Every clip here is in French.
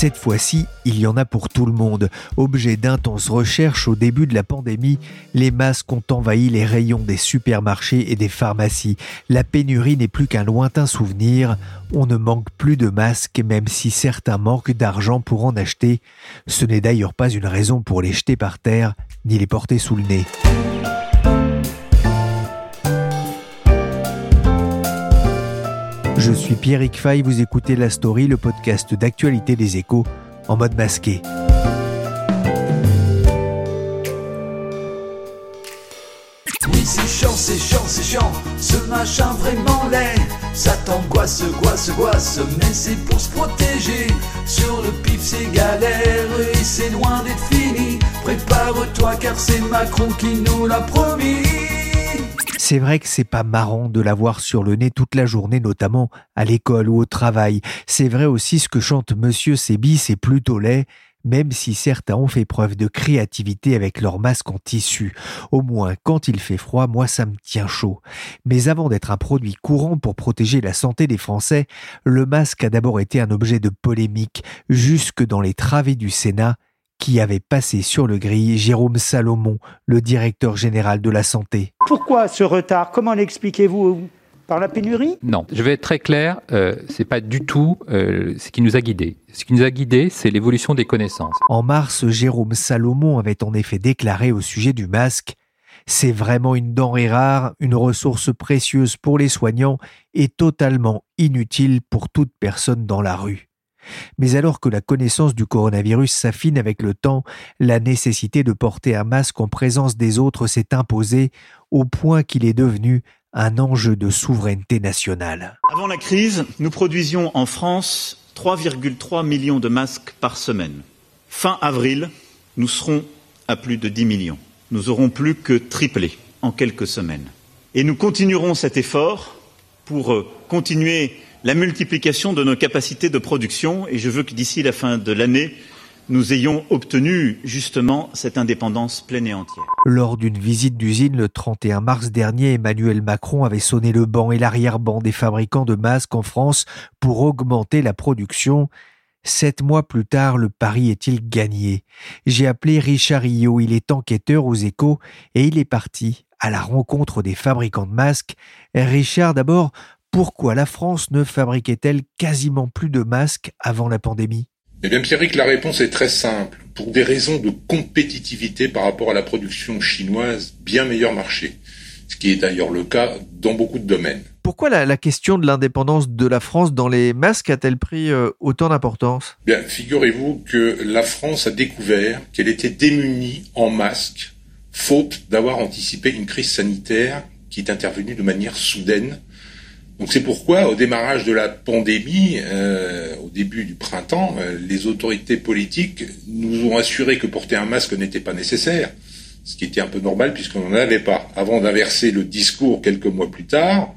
Cette fois-ci, il y en a pour tout le monde. Objet d'intenses recherches au début de la pandémie, les masques ont envahi les rayons des supermarchés et des pharmacies. La pénurie n'est plus qu'un lointain souvenir. On ne manque plus de masques même si certains manquent d'argent pour en acheter. Ce n'est d'ailleurs pas une raison pour les jeter par terre ni les porter sous le nez. Je suis Pierrick Fay, vous écoutez La Story, le podcast d'actualité des échos en mode masqué. Oui, c'est chiant, c'est chiant, c'est chiant, ce machin vraiment laid. Ça t'angoisse, goisse, goisse, mais c'est pour se protéger. Sur le pif, c'est galère et c'est loin d'être fini. Prépare-toi car c'est Macron qui nous l'a promis. C'est vrai que c'est pas marrant de l'avoir sur le nez toute la journée, notamment à l'école ou au travail. C'est vrai aussi ce que chante Monsieur Sébi, c'est plutôt laid, même si certains ont fait preuve de créativité avec leur masque en tissu. Au moins, quand il fait froid, moi ça me tient chaud. Mais avant d'être un produit courant pour protéger la santé des Français, le masque a d'abord été un objet de polémique, jusque dans les travées du Sénat, qui avait passé sur le gris Jérôme Salomon, le directeur général de la santé. Pourquoi ce retard? Comment l'expliquez-vous par la pénurie? Non, je vais être très clair, euh, c'est pas du tout euh, ce qui nous a guidés. Ce qui nous a guidés, c'est l'évolution des connaissances. En mars, Jérôme Salomon avait en effet déclaré au sujet du masque c'est vraiment une denrée rare, une ressource précieuse pour les soignants et totalement inutile pour toute personne dans la rue. Mais alors que la connaissance du coronavirus s'affine avec le temps, la nécessité de porter un masque en présence des autres s'est imposée au point qu'il est devenu un enjeu de souveraineté nationale. Avant la crise, nous produisions en France 3,3 millions de masques par semaine. Fin avril, nous serons à plus de 10 millions. Nous aurons plus que triplé en quelques semaines. Et nous continuerons cet effort pour euh, continuer la multiplication de nos capacités de production et je veux que d'ici la fin de l'année, nous ayons obtenu justement cette indépendance pleine et entière. Lors d'une visite d'usine le 31 mars dernier, Emmanuel Macron avait sonné le banc et l'arrière-banc des fabricants de masques en France pour augmenter la production. Sept mois plus tard, le pari est-il gagné? J'ai appelé Richard Rio, il est enquêteur aux échos et il est parti à la rencontre des fabricants de masques. Richard, d'abord, pourquoi la France ne fabriquait-elle quasiment plus de masques avant la pandémie? Eh bien, Pierrick, la réponse est très simple. Pour des raisons de compétitivité par rapport à la production chinoise, bien meilleur marché. Ce qui est d'ailleurs le cas dans beaucoup de domaines. Pourquoi la, question de l'indépendance de la France dans les masques a-t-elle pris euh, autant d'importance? Bien, figurez-vous que la France a découvert qu'elle était démunie en masques, faute d'avoir anticipé une crise sanitaire qui est intervenue de manière soudaine donc c'est pourquoi, au démarrage de la pandémie, euh, au début du printemps, euh, les autorités politiques nous ont assuré que porter un masque n'était pas nécessaire, ce qui était un peu normal puisqu'on n'en avait pas. Avant d'inverser le discours quelques mois plus tard,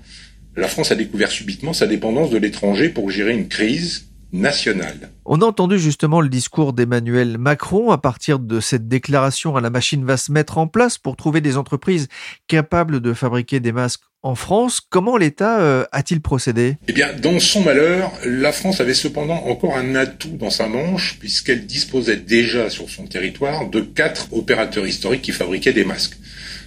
la France a découvert subitement sa dépendance de l'étranger pour gérer une crise nationale. On a entendu justement le discours d'Emmanuel Macron. À partir de cette déclaration, la machine va se mettre en place pour trouver des entreprises capables de fabriquer des masques en France. Comment l'État euh, a-t-il procédé? Eh bien, dans son malheur, la France avait cependant encore un atout dans sa manche, puisqu'elle disposait déjà sur son territoire de quatre opérateurs historiques qui fabriquaient des masques.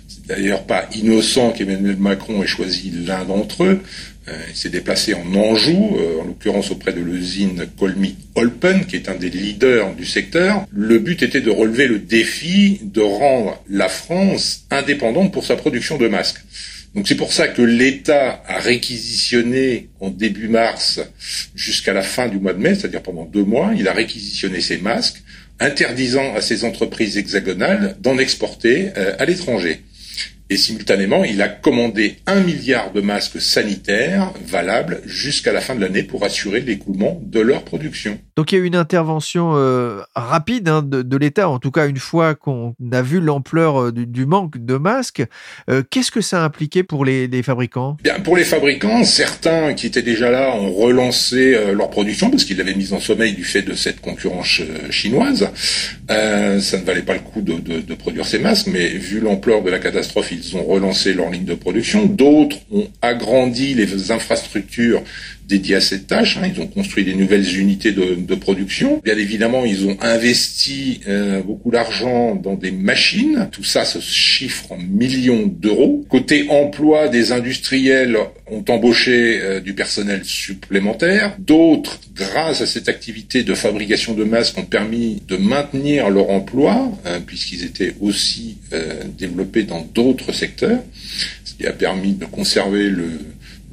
C'est d'ailleurs pas innocent qu'Emmanuel Macron ait choisi l'un d'entre eux. Euh, il s'est déplacé en Anjou, euh, en l'occurrence auprès de l'usine Colmy Olpen, qui est un des leaders du secteur. Le but était de relever le défi de rendre la France indépendante pour sa production de masques. Donc c'est pour ça que l'État a réquisitionné en début mars jusqu'à la fin du mois de mai, c'est-à-dire pendant deux mois, il a réquisitionné ses masques, interdisant à ces entreprises hexagonales d'en exporter euh, à l'étranger. Et simultanément, il a commandé un milliard de masques sanitaires valables jusqu'à la fin de l'année pour assurer l'écoulement de leur production. Donc il y a eu une intervention euh, rapide hein, de, l'État, en tout cas une fois qu'on a vu l'ampleur euh, du, manque de masques. Euh, qu'est-ce que ça a impliqué pour les, fabricants? Bien, Pour les fabricants, certains qui étaient déjà là ont relancé leur production parce qu'ils l'avaient mise en sommeil du fait de cette concurrence chinoise. ça ne valait pas le coup de, de produire ces masques, mais vu l'ampleur de la catastrophe, ils ont relancé leur ligne de production. D'autres ont agrandi les infrastructures dédiés à cette tâche. Hein. Ils ont construit des nouvelles unités de, de production. Bien évidemment, ils ont investi euh, beaucoup d'argent dans des machines. Tout ça se chiffre en millions d'euros. Côté emploi, des industriels ont embauché euh, du personnel supplémentaire. D'autres, grâce à cette activité de fabrication de masques, ont permis de maintenir leur emploi, hein, puisqu'ils étaient aussi euh, développés dans d'autres secteurs, ce qui a permis de conserver le,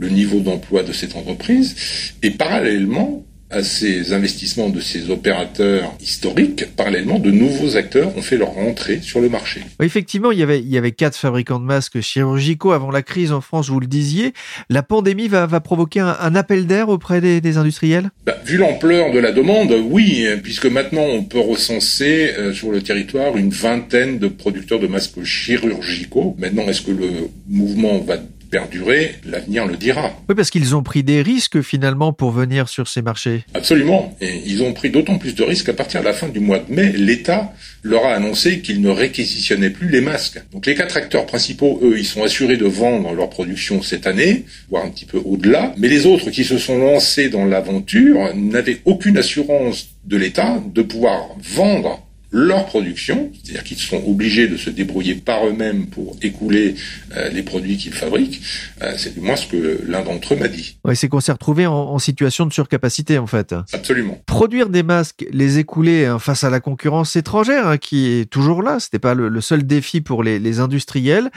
le niveau d'emploi de cette entreprise. Et parallèlement, à ces investissements de ces opérateurs historiques, parallèlement, de nouveaux acteurs ont fait leur entrée sur le marché. Effectivement, il y avait, il y avait quatre fabricants de masques chirurgicaux avant la crise en France, vous le disiez. La pandémie va, va provoquer un, appel d'air auprès des, industriels? Bah, Vu l'ampleur de la demande, oui, puisque maintenant on peut recenser euh, sur le territoire une vingtaine de producteurs de masques chirurgicaux. Maintenant, est-ce que le mouvement va perdurer, l'avenir le dira. Oui, parce qu'ils ont pris des risques finalement pour venir sur ces marchés. Absolument. Et ils ont pris d'autant plus de risques qu'à partir de la fin du mois de mai, l'État leur a annoncé qu'il ne réquisitionnait plus les masques. Donc les quatre acteurs principaux, eux, ils sont assurés de vendre leur production cette année, voire un petit peu au-delà. Mais les autres qui se sont lancés dans l'aventure n'avaient aucune assurance de l'État de pouvoir vendre leur production, c'est-à-dire qu'ils sont obligés de se débrouiller par eux-mêmes pour écouler euh, les produits qu'ils fabriquent, euh, c'est du moins ce que l'un d'entre eux m'a dit. Ouais, c'est qu'on s'est retrouvé en, situation de surcapacité en fait. Absolument. Produire des masques, les écouler hein, face à la concurrence étrangère hein, qui est toujours là, c'était pas le, seul défi pour les, les, industriels.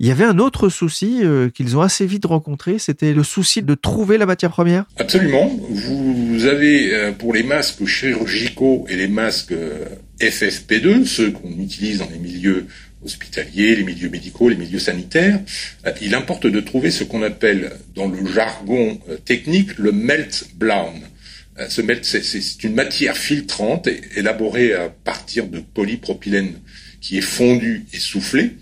Il y avait un autre souci euh, qu'ils ont assez vite rencontré, c'était le souci de trouver la matière première. Absolument. Vous avez pour les masques chirurgicaux et les masques FFP2, ceux qu'on utilise dans les milieux hospitaliers, les milieux médicaux, les milieux sanitaires, euh, il importe de trouver ce qu'on appelle dans le jargon euh, technique le melt blown. Euh, ce melt, c'est une matière filtrante élaborée à partir de polypropylène qui est fondu et soufflé.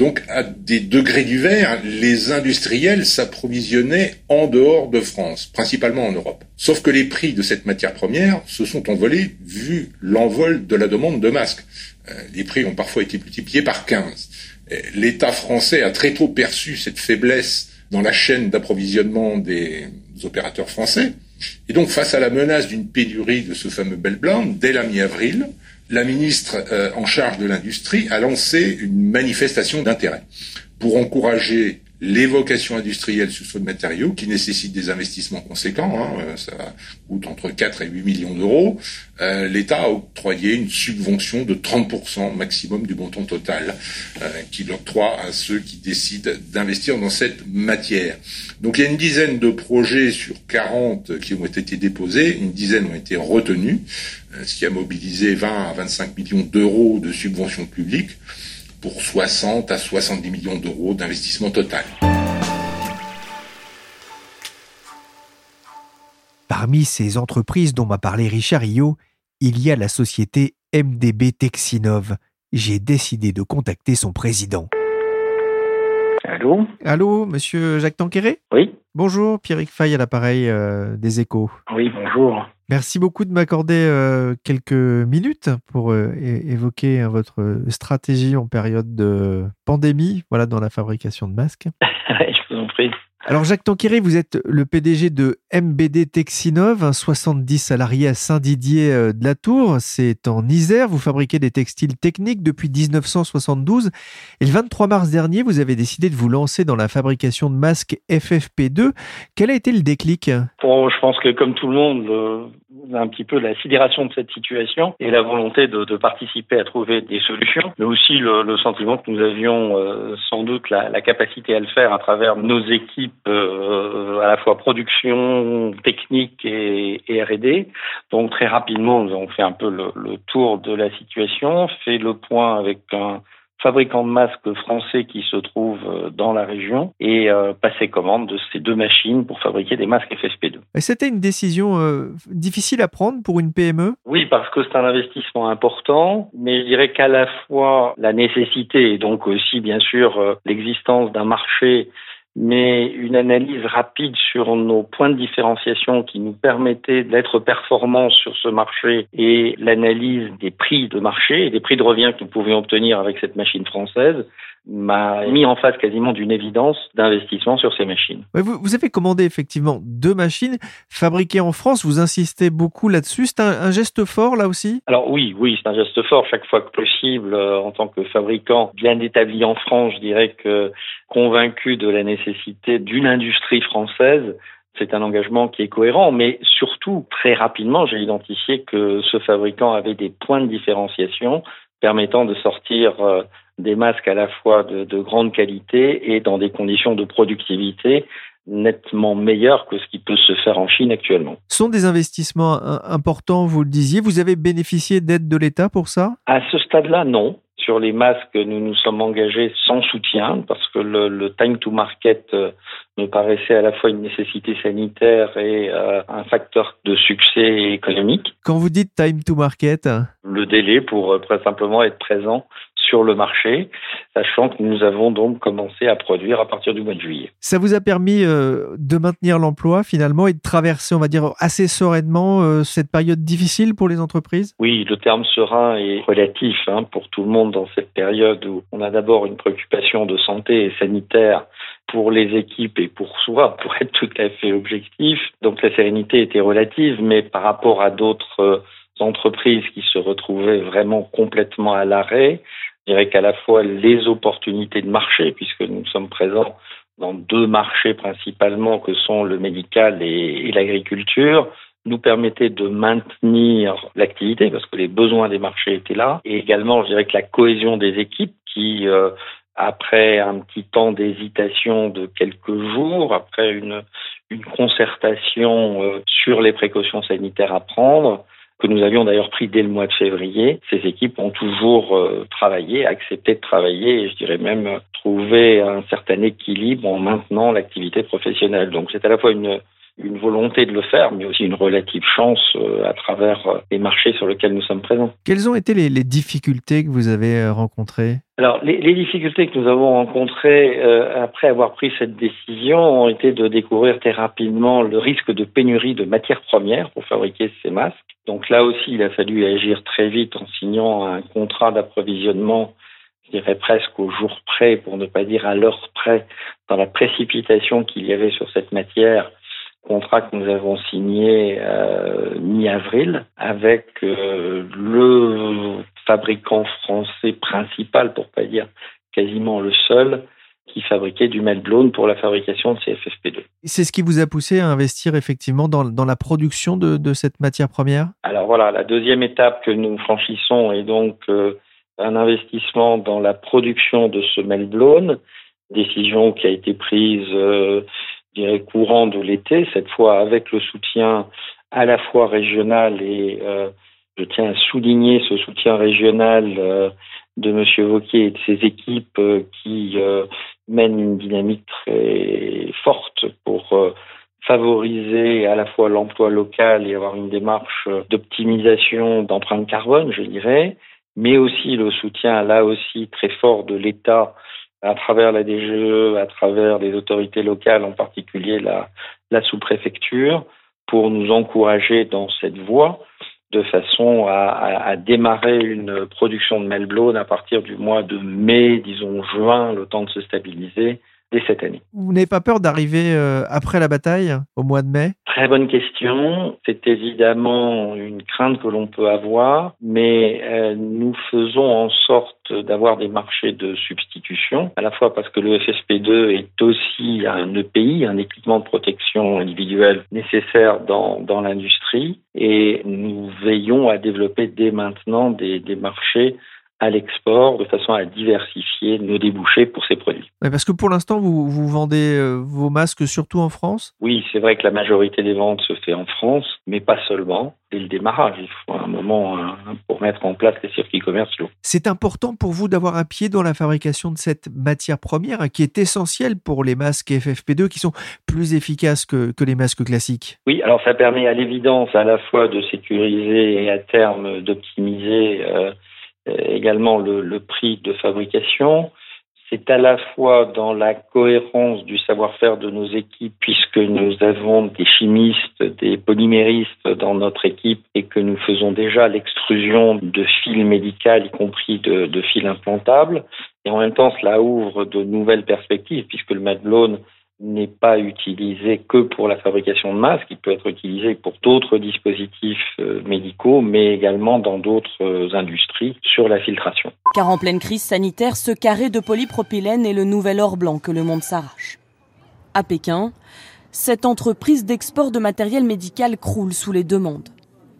Donc, à des degrés divers, les industriels s'approvisionnaient en dehors de France, principalement en Europe. Sauf que les prix de cette matière première se sont envolés vu l'envol de la demande de masques. Euh, les prix ont parfois été multipliés par 15. L'État français a très tôt perçu cette faiblesse dans la chaîne d'approvisionnement des opérateurs français. Et donc, face à la menace d'une pénurie de ce fameux bel blanc, dès la mi-avril, la ministre euh, en charge de l'industrie a lancé une manifestation d'intérêt pour encourager l'évocation industrielle sur ce matériau qui nécessite des investissements conséquents, hein, euh, ça coûte entre 4 et 8 millions d'euros, euh, l'État a octroyé une subvention de 30% maximum du montant total euh, qu'il octroie à ceux qui décident d'investir dans cette matière. Donc il y a une dizaine de projets sur 40 qui ont été déposés, une dizaine ont été retenus, ce qui a mobilisé 20 à 25 millions d'euros de subventions publiques pour 60 à 70 millions d'euros d'investissement total. Parmi ces entreprises dont m'a parlé Richard Rio, il y a la société MDB Texinov. J'ai décidé de contacter son président. Allô Allô, monsieur Jacques Tanquéré Oui. Bonjour, Pierrick Fay à l'appareil euh, des échos. Oui, bonjour. Merci beaucoup de m'accorder euh, quelques minutes pour euh, évoquer hein, votre stratégie en période de pandémie, voilà, dans la fabrication de masques. Je vous en prie. Alors Jacques Tanquéré, vous êtes le PDG de MBD Texinov, 70 salariés à Saint-Didier euh, de la Tour. C'est en Isère. Vous fabriquez des textiles techniques depuis 1972. Et le 23 mars dernier, vous avez décidé de vous lancer dans la fabrication de masques FFP2. Quel a été le déclic? Bon, Je pense que comme tout le monde, un petit peu la sidération de cette situation et la volonté de, de participer à trouver des solutions, mais aussi le, le sentiment que nous avions euh, sans doute la, la, capacité à le faire à travers nos équipes euh, à la fois production, technique et, et R&D. Donc très rapidement, nous avons fait un peu le, le tour de la situation, fait le point avec un fabricant de masques français qui se trouve euh, dans la région et euh, passer commande de ces deux machines pour fabriquer des masques FFP2. Et c'était une décision euh, difficile à prendre pour une PME Oui, parce que c'est un investissement important, mais je dirais qu'à la fois la nécessité et donc aussi bien sûr l'existence d'un marché mais une analyse rapide sur nos points de différenciation qui nous permettait d'être performants sur ce marché et l'analyse des prix de marché et des prix de revient que nous pouvions obtenir avec cette machine française m'a mis en face quasiment d'une évidence d'investissement sur ces machines. vous, vous, avez commandé effectivement deux machines fabriquées en France. Vous insistez beaucoup là-dessus. C'est un, un, geste fort là aussi? Alors oui, oui, c'est un geste fort chaque fois que possible. Euh, en tant que fabricant bien établi en France, je dirais que convaincu de la nécessité d'une industrie française, c'est un engagement qui est cohérent, mais surtout, très rapidement, j'ai identifié que ce fabricant avait des points de différenciation permettant de sortir euh, des masques à la fois de, de, grande qualité et dans des conditions de productivité nettement meilleures que ce qui peut se faire en Chine actuellement. Ce sont des investissements importants, vous le disiez. Vous avez bénéficié d'aide de l'État pour ça? À ce stade-là, non. Sur les masques, nous nous sommes engagés sans soutien parce que le, le time to market euh, me paraissait à la fois une nécessité sanitaire et euh, un facteur de succès économique. Quand vous dites time to market Le délai pour euh, très simplement être présent sur le marché, sachant que nous avons donc commencé à produire à partir du mois de juillet. Ça vous a permis euh, de maintenir l'emploi finalement et de traverser, on va dire, assez sereinement euh, cette période difficile pour les entreprises? Oui, le terme serein est relatif hein, pour tout le monde dans cette période où on a d'abord une préoccupation de santé et sanitaire pour les équipes et pour soi, pour être tout à fait objectif. Donc la sérénité était relative, mais par rapport à d'autres euh, entreprises qui se retrouvaient vraiment complètement à l'arrêt, je dirais qu'à la fois les opportunités de marché, puisque nous sommes présents dans deux marchés principalement que sont le médical et, et l'agriculture, nous permettaient de maintenir l'activité parce que les besoins des marchés étaient là et également je dirais que la cohésion des équipes qui euh, après un petit temps d'hésitation de quelques jours, après une, une concertation euh, sur les précautions sanitaires à prendre, que nous avions d'ailleurs pris dès le mois de février. Ces équipes ont toujours euh, travaillé, accepté de travailler et je dirais même trouvé un certain équilibre en maintenant l'activité professionnelle. Donc c'est à la fois une une volonté de le faire, mais aussi une relative chance euh, à travers euh, les marchés sur lesquels nous sommes présents. Quelles ont été les, les difficultés que vous avez euh, rencontrées? Alors, les, les, difficultés que nous avons rencontrées euh, après avoir pris cette décision ont été de découvrir très rapidement le risque de pénurie de matières premières pour fabriquer ces masques. Donc là aussi, il a fallu agir très vite en signant un contrat d'approvisionnement je dirais presque au jour près, pour ne pas dire à l'heure près, dans la précipitation qu'il y avait sur cette matière contrat que nous avons signé euh, mi-avril avec euh, le fabricant français principal, pour pas dire quasiment le seul, qui fabriquait du meltblown pour la fabrication de ces FFP2. C'est ce qui vous a poussé à investir effectivement dans, dans la production de, de, cette matière première? Alors voilà, la deuxième étape que nous franchissons est donc euh, un investissement dans la production de ce meltblown, décision qui a été prise euh, je dirais, courant de l'été, cette fois avec le soutien à la fois régional et euh, je tiens à souligner ce soutien régional euh, de Monsieur Vauquier et de ses équipes euh, qui mènent une dynamique très forte pour favoriser à la fois l'emploi local et avoir une démarche d'optimisation d'empreinte carbone, je dirais, mais aussi le soutien là aussi très fort de l'État à travers la DGE, à travers les autorités locales, en particulier la, sous-préfecture, pour nous encourager dans cette voie de façon à, démarrer une production de meltblown à partir du mois de mai, disons juin, le temps de se stabiliser dès cette année. Vous n'avez pas peur d'arriver euh, après la bataille, au mois de mai? Très bonne question. C'est évidemment une crainte que l'on peut avoir, mais euh, nous faisons en sorte d'avoir des marchés de substitution, à la fois parce que le FSP2 est aussi un EPI, un équipement de protection individuelle nécessaire dans, dans l'industrie, et nous veillons à développer dès maintenant des, des marchés à l'export de façon à diversifier nos débouchés pour ces produits. Oui, parce que pour l'instant, vous, vous vendez euh, vos masques surtout en France? Oui, c'est vrai que la majorité des ventes se fait en France, mais pas seulement. Dès le démarrage, il faut un moment hein, pour mettre en place les circuits commerciaux. C'est important pour vous d'avoir un pied dans la fabrication de cette matière première qui est essentielle pour les masques FFP2 qui sont plus efficaces que, que les masques classiques? Oui, alors ça permet à l'évidence à la fois de sécuriser et à terme d'optimiser euh, également le, prix de fabrication. c'est à la fois dans la cohérence du savoir-faire de nos équipes, puisque nous avons des chimistes, des polyméristes dans notre équipe et que nous faisons déjà l'extrusion de fils médicaux, y compris de, fils implantables. Et en même temps, cela ouvre de nouvelles perspectives, puisque le Madlone n'est pas utilisé que pour la fabrication de masques, il peut être utilisé pour d'autres dispositifs euh, médicaux, mais également dans d'autres euh, industries sur la filtration. Car en pleine crise sanitaire, ce carré de polypropylène est le nouvel or blanc que le monde s'arrache. À Pékin, cette entreprise d'export de matériel médical croule sous les demandes.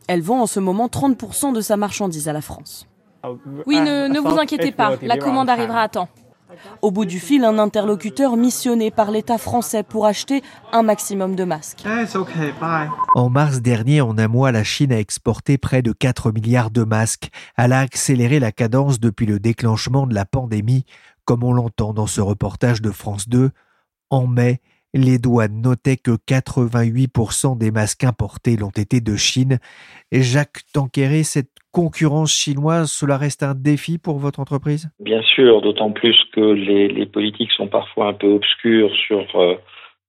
Elle vend en ce moment 30% de sa marchandise à la France. Oui, ne, ne vous inquiétez pas, la commande arrivera à temps. Au bout du fil, un interlocuteur missionné par l'État français pour acheter un maximum de masques. En mars dernier, en un mois, la Chine a exporté près de 4 milliards de masques. Elle a accéléré la cadence depuis le déclenchement de la pandémie, comme on l'entend dans ce reportage de France 2. En mai, les douanes notaient que 88% des masques importés l'ont été de Chine. Et Jacques Tanqueray, cette concurrence chinoise, cela reste un défi pour votre entreprise? Bien sûr, d'autant plus que les, politiques sont parfois un peu obscures sur euh,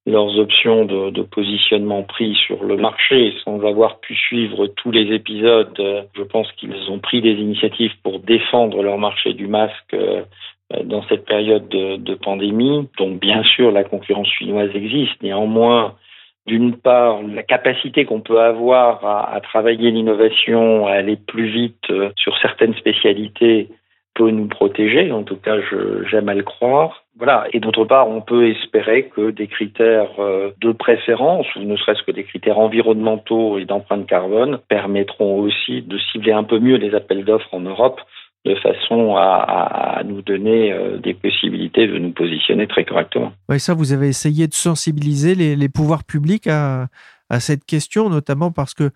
leurs options de, de, positionnement pris sur le marché sans avoir pu suivre tous les épisodes. Euh, je pense qu'ils ont pris des initiatives pour défendre leur marché du masque euh, dans cette période de, de, pandémie. Donc bien sûr, la concurrence chinoise existe. Néanmoins, d'une part, la capacité qu'on peut avoir à, à travailler l'innovation, à aller plus vite euh, sur certaines spécialités peut nous protéger. En tout cas, j'aime à le croire. Voilà. Et d'autre part, on peut espérer que des critères euh, de préférence, ou ne serait-ce que des critères environnementaux et d'empreinte carbone, permettront aussi de cibler un peu mieux les appels d'offres en Europe de façon à, à nous donner euh, des possibilités de nous positionner très correctement. Oui, ça, vous avez essayé de sensibiliser les, les pouvoirs publics à, à, cette question, notamment parce que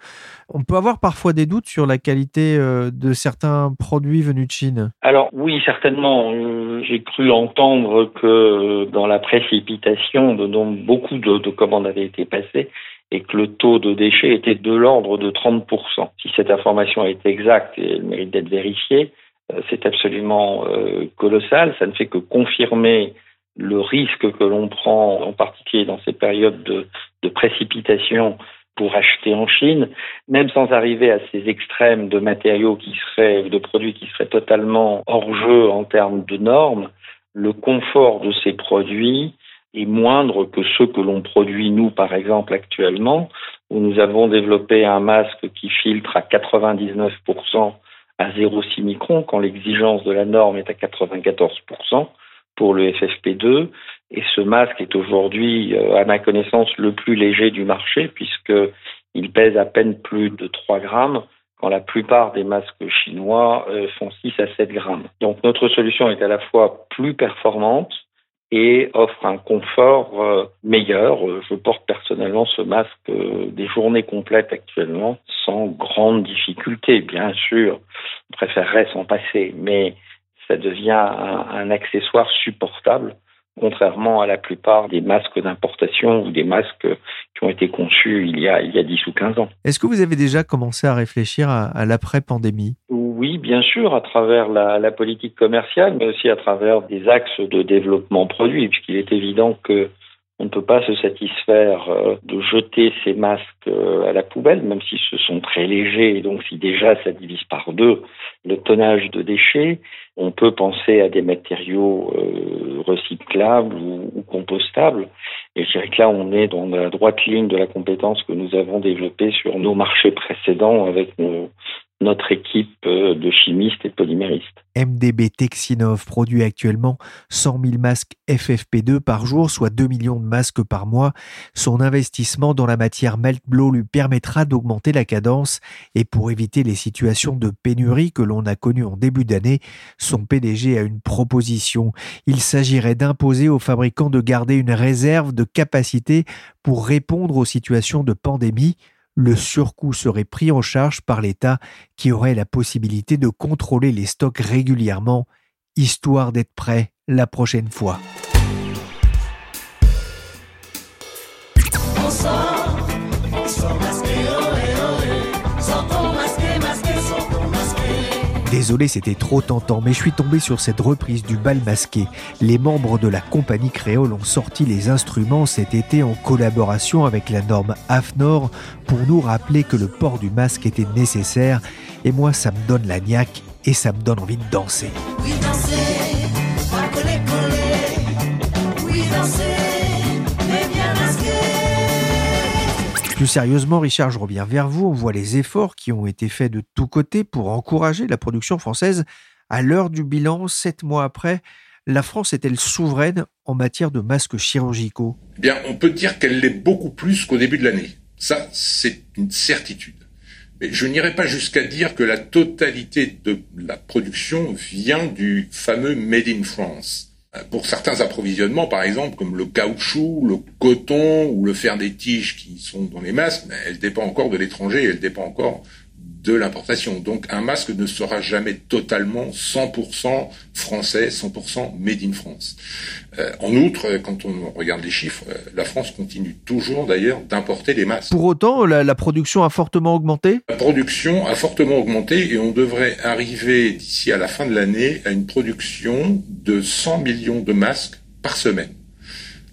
on peut avoir parfois des doutes sur la qualité euh, de certains produits venus de Chine. Alors oui, certainement. Euh, j'ai cru entendre que dans la précipitation, de, donc, beaucoup de, de commandes avaient été passées et que le taux de déchets était de l'ordre de 30%. Si cette information est exacte et elle mérite d'être vérifiée, c'est absolument euh, colossal. Ça ne fait que confirmer le risque que l'on prend, en particulier dans ces périodes de, de, précipitation pour acheter en Chine, même sans arriver à ces extrêmes de matériaux qui seraient, de produits qui seraient totalement hors jeu en termes de normes, le confort de ces produits est moindre que ceux que l'on produit nous, par exemple, actuellement, où nous avons développé un masque qui filtre à 99% à 0,6 microns quand l'exigence de la norme est à 94% pour le FFP2. Et ce masque est aujourd'hui, euh, à ma connaissance, le plus léger du marché puisqu'il pèse à peine plus de 3 grammes quand la plupart des masques chinois euh, font 6 à 7 grammes. Donc notre solution est à la fois plus performante et offre un confort euh, meilleur. Je porte personnellement ce masque des journées complètes actuellement sans grande difficulté. Bien sûr, on préférerait s'en passer, mais ça devient un, accessoire supportable, contrairement à la plupart des masques d'importation ou des masques qui ont été conçus il y a, il y a 10 ou 15 ans. Est-ce que vous avez déjà commencé à réfléchir à, à l'après-pandémie? Oui, bien sûr, à travers la, la, politique commerciale, mais aussi à travers des axes de développement produit, puisqu'il est évident que on ne peut pas se satisfaire euh, de jeter ces masques euh, à la poubelle, même si ce sont très légers, et donc si déjà ça divise par deux le tonnage de déchets, on peut penser à des matériaux euh, recyclables ou, ou, compostables. Et je dirais que là, on est dans la droite ligne de la compétence que nous avons développée sur nos marchés précédents avec nos, notre équipe de chimistes et polyméristes. MDB Texinov produit actuellement 100 000 masques FFP2 par jour, soit 2 millions de masques par mois. Son investissement dans la matière Meltblow lui permettra d'augmenter la cadence et pour éviter les situations de pénurie que l'on a connues en début d'année, son PDG a une proposition. Il s'agirait d'imposer aux fabricants de garder une réserve de capacité pour répondre aux situations de pandémie le surcoût serait pris en charge par l'État qui aurait la possibilité de contrôler les stocks régulièrement, histoire d'être prêt la prochaine fois. Désolé, c'était trop tentant, mais je suis tombé sur cette reprise du bal masqué. Les membres de la compagnie créole ont sorti les instruments cet été en collaboration avec la norme AFNOR pour nous rappeler que le port du masque était nécessaire. Et moi, ça me donne la niaque et ça me donne envie de danser. Plus sérieusement, Richard, je reviens vers vous. On voit les efforts qui ont été faits de tous côtés pour encourager la production française. À l'heure du bilan, sept mois après, la France est-elle souveraine en matière de masques chirurgicaux? Eh Bien, on peut dire qu'elle l'est beaucoup plus qu'au début de l'année. Ça, c'est une certitude. Mais je n'irai pas jusqu'à dire que la totalité de la production vient du fameux Made in France. Pour certains approvisionnements, par exemple, comme le caoutchouc, le coton ou le fer des tiges qui sont dans les masques, elle dépend encore de l'étranger, elle dépend encore de l'importation. Donc un masque ne sera jamais totalement 100% français, 100% made in France. Euh, en outre, quand on regarde les chiffres, euh, la France continue toujours d'ailleurs d'importer des masques. Pour autant, la, la, production a fortement augmenté? La production a fortement augmenté et on devrait arriver d'ici à la fin de l'année à une production de 100 millions de masques par semaine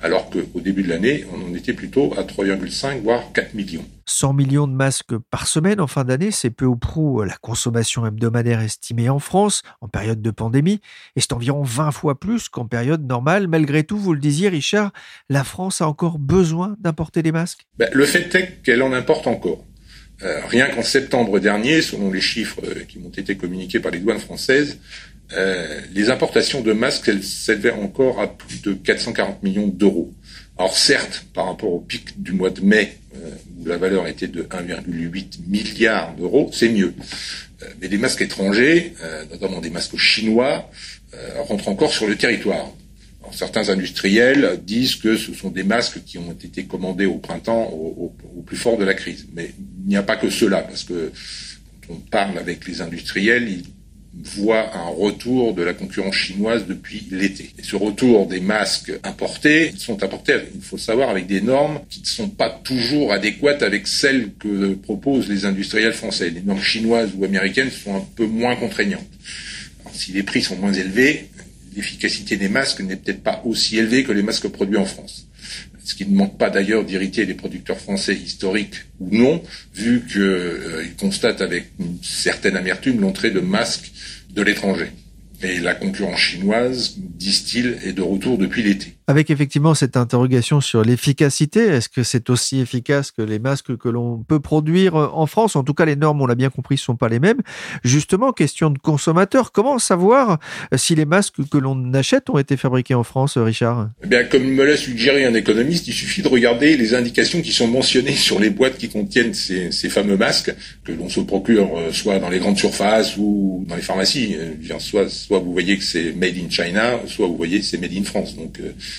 alors qu'au début de l'année, on en était plutôt à 3,5 voire 4 millions. 100 millions de masques par semaine en fin d'année, c'est peu ou prou la consommation hebdomadaire estimée en France en période de pandémie, et c'est environ 20 fois plus qu'en période normale. Malgré tout, vous le disiez Richard, la France a encore besoin d'importer des masques ben, Le fait est qu'elle en importe encore. Euh, rien qu'en septembre dernier, selon les chiffres euh, qui m'ont été communiqués par les douanes françaises, euh, les importations de masques, s'élevaient encore à plus de 440 millions d'euros. Alors certes, par rapport au pic du mois de mai, euh, où la valeur était de 1,8 milliard d'euros, c'est mieux. Euh, mais des masques étrangers, notamment des masques chinois, rentrent encore sur le territoire. Certains industriels disent que ce sont des masques qui ont été commandés au printemps, au, plus fort de la crise. Mais il n'y a pas que cela, parce que quand on parle avec les industriels, voit un retour de la concurrence chinoise depuis l'été. Et ce retour des masques importés sont importés, il faut savoir, avec des normes qui ne sont pas toujours adéquates avec celles que proposent les industriels français. Les normes chinoises ou américaines sont un peu moins contraignantes. si les prix sont moins élevés, l'efficacité des masques n'est peut-être pas aussi élevée que les masques produits en France ce qui ne manque pas d'ailleurs d'irriter les producteurs français historiques ou non, vu qu'ils euh, constatent avec une certaine amertume l'entrée de masques de l'étranger. Et la concurrence chinoise, disent-ils, est de retour depuis l'été. Avec effectivement cette interrogation sur l'efficacité, est-ce que c'est aussi efficace que les masques que l'on peut produire en France? En tout cas, les normes, on l'a bien compris, ne sont pas les mêmes. Justement, question de consommateur, comment savoir si les masques que l'on achète ont été fabriqués en France, Richard? Eh bien, Comme me l'a suggéré un économiste, il suffit de regarder les indications qui sont mentionnées sur les boîtes qui contiennent ces, fameux masques que l'on se procure euh, soit dans les grandes surfaces ou dans les pharmacies. Euh, soit, soit vous voyez que c'est made in China, soit vous voyez que c'est made in France. Donc, euh,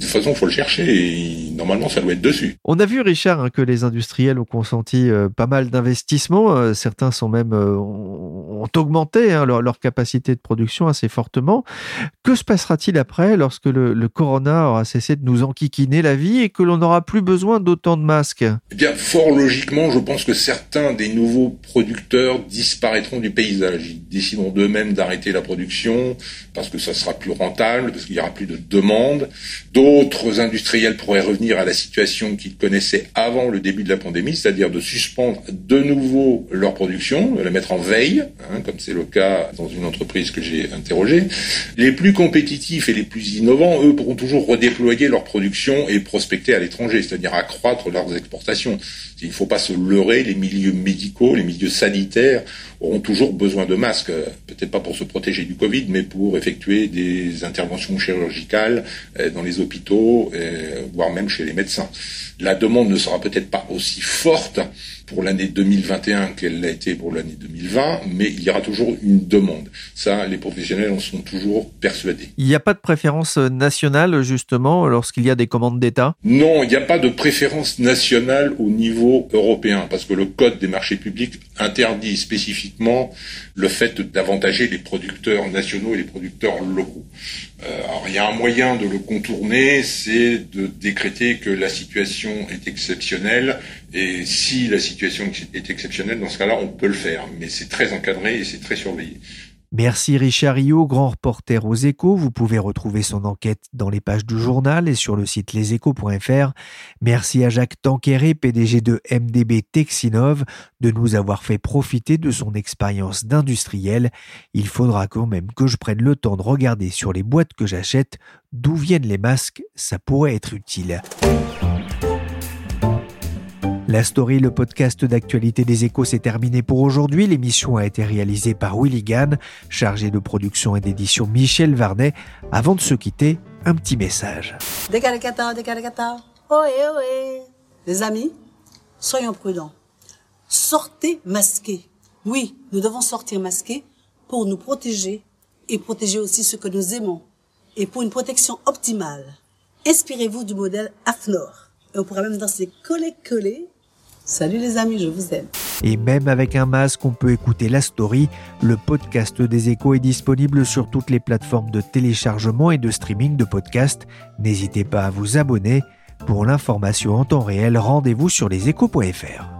de toute façon, il faut le chercher et normalement, ça doit être dessus. On a vu, Richard, hein, que les industriels ont consenti euh, pas mal d'investissements. Euh, certains sont même euh, ont augmenté hein, leur, capacité de production assez fortement. Que se passera-t-il après lorsque le, le, corona aura cessé de nous enquiquiner la vie et que l'on n'aura plus besoin d'autant de masques? Eh bien, fort logiquement, je pense que certains des nouveaux producteurs disparaîtront du paysage. Ils décideront d'eux-mêmes d'arrêter la production parce que ça sera plus rentable, parce qu'il y aura plus de demande. D'autres industriels pourraient revenir à la situation qu'ils connaissaient avant le début de la pandémie, c'est-à-dire de suspendre de nouveau leur production, de la mettre en veille, hein, comme c'est le cas dans une entreprise que j'ai interrogée. Les plus compétitifs et les plus innovants, eux, pourront toujours redéployer leur production et prospecter à l'étranger, c'est-à-dire accroître leurs exportations. Il ne faut pas se leurrer, les milieux médicaux, les milieux sanitaires auront toujours besoin de masques, peut-être pas pour se protéger du Covid, mais pour effectuer des interventions chirurgicales euh, dans les hôpitaux, euh, voire même chez les médecins. La demande ne sera peut-être pas aussi forte pour l'année 2021 qu'elle l'a été pour l'année 2020, mais il y aura toujours une demande. Ça, les professionnels en sont toujours persuadés. Il n'y a pas de préférence nationale, justement, lorsqu'il y a des commandes d'État? Non, il n'y a pas de préférence nationale au niveau européen, parce que le Code des marchés publics interdit spécifiquement le fait d'avantager les producteurs nationaux et les producteurs locaux. Euh, alors, il y a un moyen de le contourner, c'est de décréter que la situation est exceptionnelle, et si la situation est exceptionnelle, dans ce cas-là, on peut le faire, mais c'est très encadré et c'est très surveillé. Merci Richard Rio, grand reporter aux échos. Vous pouvez retrouver son enquête dans les pages du journal et sur le site leséchos.fr. Merci à Jacques Tanqueray, PDG de MDB Texinov, de nous avoir fait profiter de son expérience d'industriel. Il faudra quand même que je prenne le temps de regarder sur les boîtes que j'achète d'où viennent les masques, ça pourrait être utile. La story, le podcast d'actualité des échos, s'est terminé pour aujourd'hui. L'émission a été réalisée par Willy Gann, chargé de production et d'édition Michel Varnet. Avant de se quitter, un petit message. Les amis, soyons prudents. Sortez masqués. Oui, nous devons sortir masqués pour nous protéger et protéger aussi ceux que nous aimons. Et pour une protection optimale, inspirez-vous du modèle AFNOR. Et on pourra même danser coller-coller Salut les amis, je vous aime. Et même avec un masque, on peut écouter la story. Le podcast des échos est disponible sur toutes les plateformes de téléchargement et de streaming de podcasts. N'hésitez pas à vous abonner. Pour l'information en temps réel, rendez-vous sur leséchos.fr.